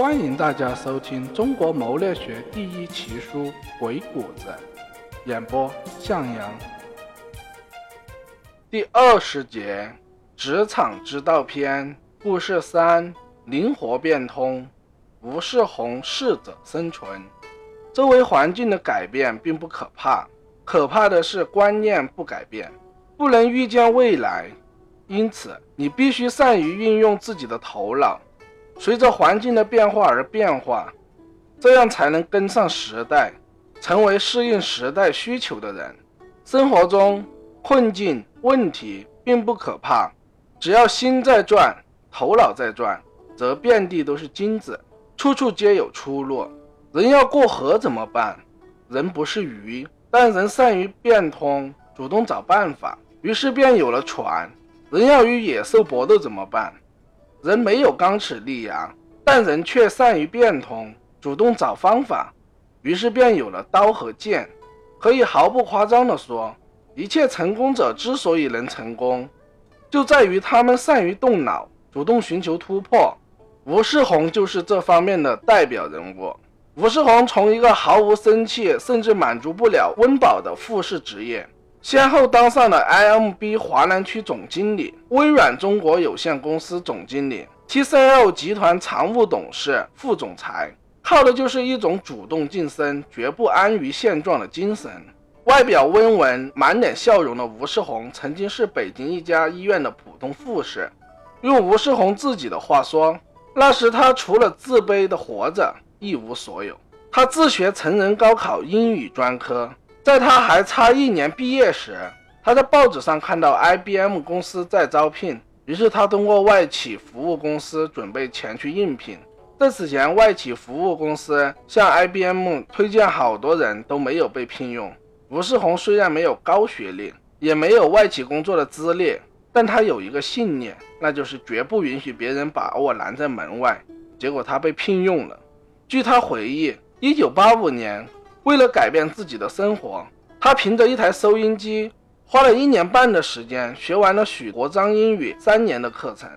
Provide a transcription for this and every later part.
欢迎大家收听中国谋略学第一奇书《鬼谷子》，演播向阳。第二十节：职场之道篇，故事三：灵活变通。吴世宏适者生存。周围环境的改变并不可怕，可怕的是观念不改变，不能预见未来。因此，你必须善于运用自己的头脑。随着环境的变化而变化，这样才能跟上时代，成为适应时代需求的人。生活中困境问题并不可怕，只要心在转，头脑在转，则遍地都是金子，处处皆有出路。人要过河怎么办？人不是鱼，但人善于变通，主动找办法，于是便有了船。人要与野兽搏斗怎么办？人没有钢齿利牙，但人却善于变通，主动找方法，于是便有了刀和剑。可以毫不夸张地说，一切成功者之所以能成功，就在于他们善于动脑，主动寻求突破。吴世宏就是这方面的代表人物。吴世宏从一个毫无生气，甚至满足不了温饱的复式职业。先后当上了 IMB 华南区总经理、微软中国有限公司总经理、TCL 集团常务董事、副总裁，靠的就是一种主动晋升、绝不安于现状的精神。外表温文、满脸笑容的吴世宏，曾经是北京一家医院的普通护士。用吴世宏自己的话说，那时他除了自卑的活着，一无所有。他自学成人高考英语专科。在他还差一年毕业时，他在报纸上看到 IBM 公司在招聘，于是他通过外企服务公司准备前去应聘。在此前，外企服务公司向 IBM 推荐好多人都没有被聘用。吴世宏虽然没有高学历，也没有外企工作的资历，但他有一个信念，那就是绝不允许别人把我拦在门外。结果他被聘用了。据他回忆，1985年。为了改变自己的生活，他凭着一台收音机，花了一年半的时间学完了许国璋英语三年的课程。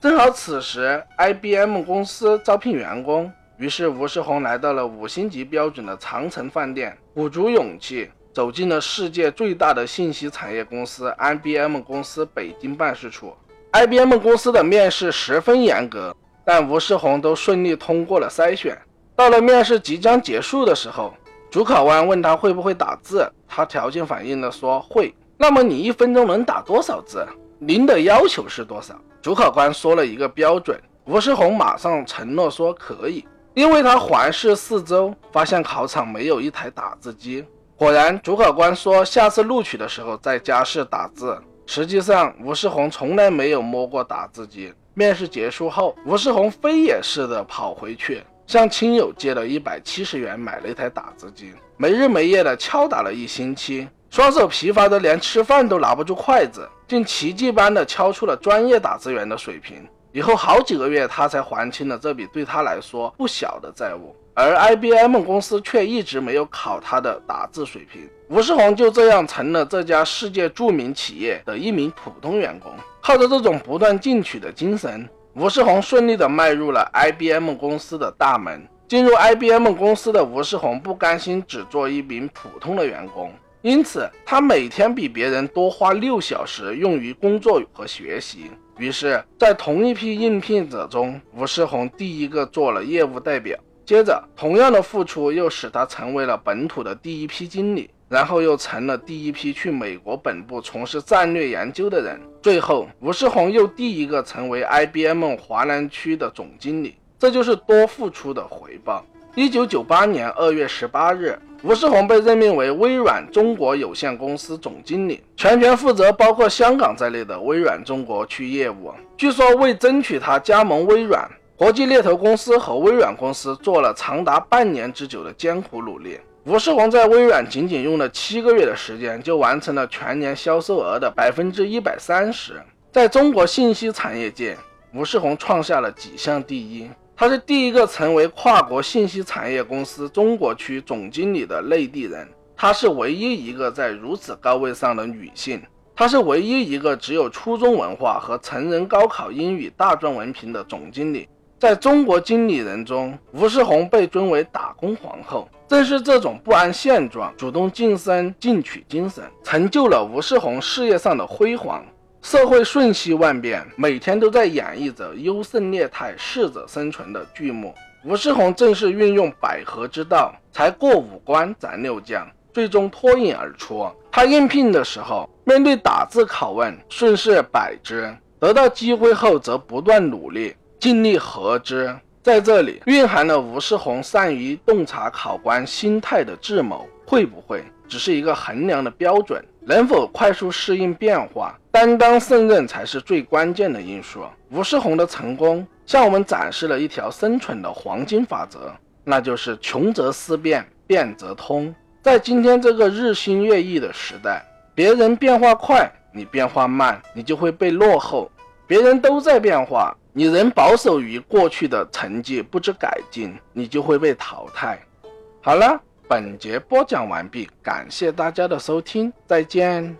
正好此时，IBM 公司招聘员工，于是吴世宏来到了五星级标准的长城饭店，鼓足勇气走进了世界最大的信息产业公司 IBM 公司北京办事处。IBM 公司的面试十分严格，但吴世宏都顺利通过了筛选。到了面试即将结束的时候。主考官问他会不会打字，他条件反应的说会。那么你一分钟能打多少字？您的要求是多少？主考官说了一个标准，吴世宏马上承诺说可以，因为他环视四周，发现考场没有一台打字机。果然，主考官说下次录取的时候在加试打字。实际上，吴世宏从来没有摸过打字机。面试结束后，吴世宏飞也似的跑回去。向亲友借了一百七十元买了一台打字机，没日没夜的敲打了一星期，双手疲乏的连吃饭都拿不住筷子，竟奇迹般的敲出了专业打字员的水平。以后好几个月，他才还清了这笔对他来说不小的债务，而 IBM 公司却一直没有考他的打字水平。吴世宏就这样成了这家世界著名企业的一名普通员工，靠着这种不断进取的精神。吴世宏顺利地迈入了 IBM 公司的大门。进入 IBM 公司的吴世宏不甘心只做一名普通的员工，因此他每天比别人多花六小时用于工作和学习。于是，在同一批应聘者中，吴世宏第一个做了业务代表。接着，同样的付出又使他成为了本土的第一批经理。然后又成了第一批去美国本部从事战略研究的人。最后，吴世宏又第一个成为 IBM 华南区的总经理。这就是多付出的回报。一九九八年二月十八日，吴世宏被任命为微软中国有限公司总经理，全权负责包括香港在内的微软中国区业务。据说，为争取他加盟微软，国际猎头公司和微软公司做了长达半年之久的艰苦努力。吴世宏在微软仅仅用了七个月的时间，就完成了全年销售额的百分之一百三十。在中国信息产业界，吴世宏创下了几项第一。他是第一个成为跨国信息产业公司中国区总经理的内地人，他是唯一一个在如此高位上的女性，他是唯一一个只有初中文化和成人高考英语大专文凭的总经理。在中国经理人中，吴世红被尊为打工皇后。正是这种不安现状、主动晋升进取精神，成就了吴世红事业上的辉煌。社会瞬息万变，每天都在演绎着优胜劣汰、适者生存的剧目。吴世红正是运用百合之道，才过五关斩六将，最终脱颖而出。他应聘的时候，面对打字拷问，顺势摆之；得到机会后，则不断努力。尽力合之，在这里蕴含了吴世宏善于洞察考官心态的智谋。会不会只是一个衡量的标准？能否快速适应变化、担当胜任才是最关键的因素。吴世宏的成功向我们展示了一条生存的黄金法则，那就是穷则思变，变则通。在今天这个日新月异的时代，别人变化快，你变化慢，你就会被落后；别人都在变化。你仍保守于过去的成绩，不知改进，你就会被淘汰。好了，本节播讲完毕，感谢大家的收听，再见。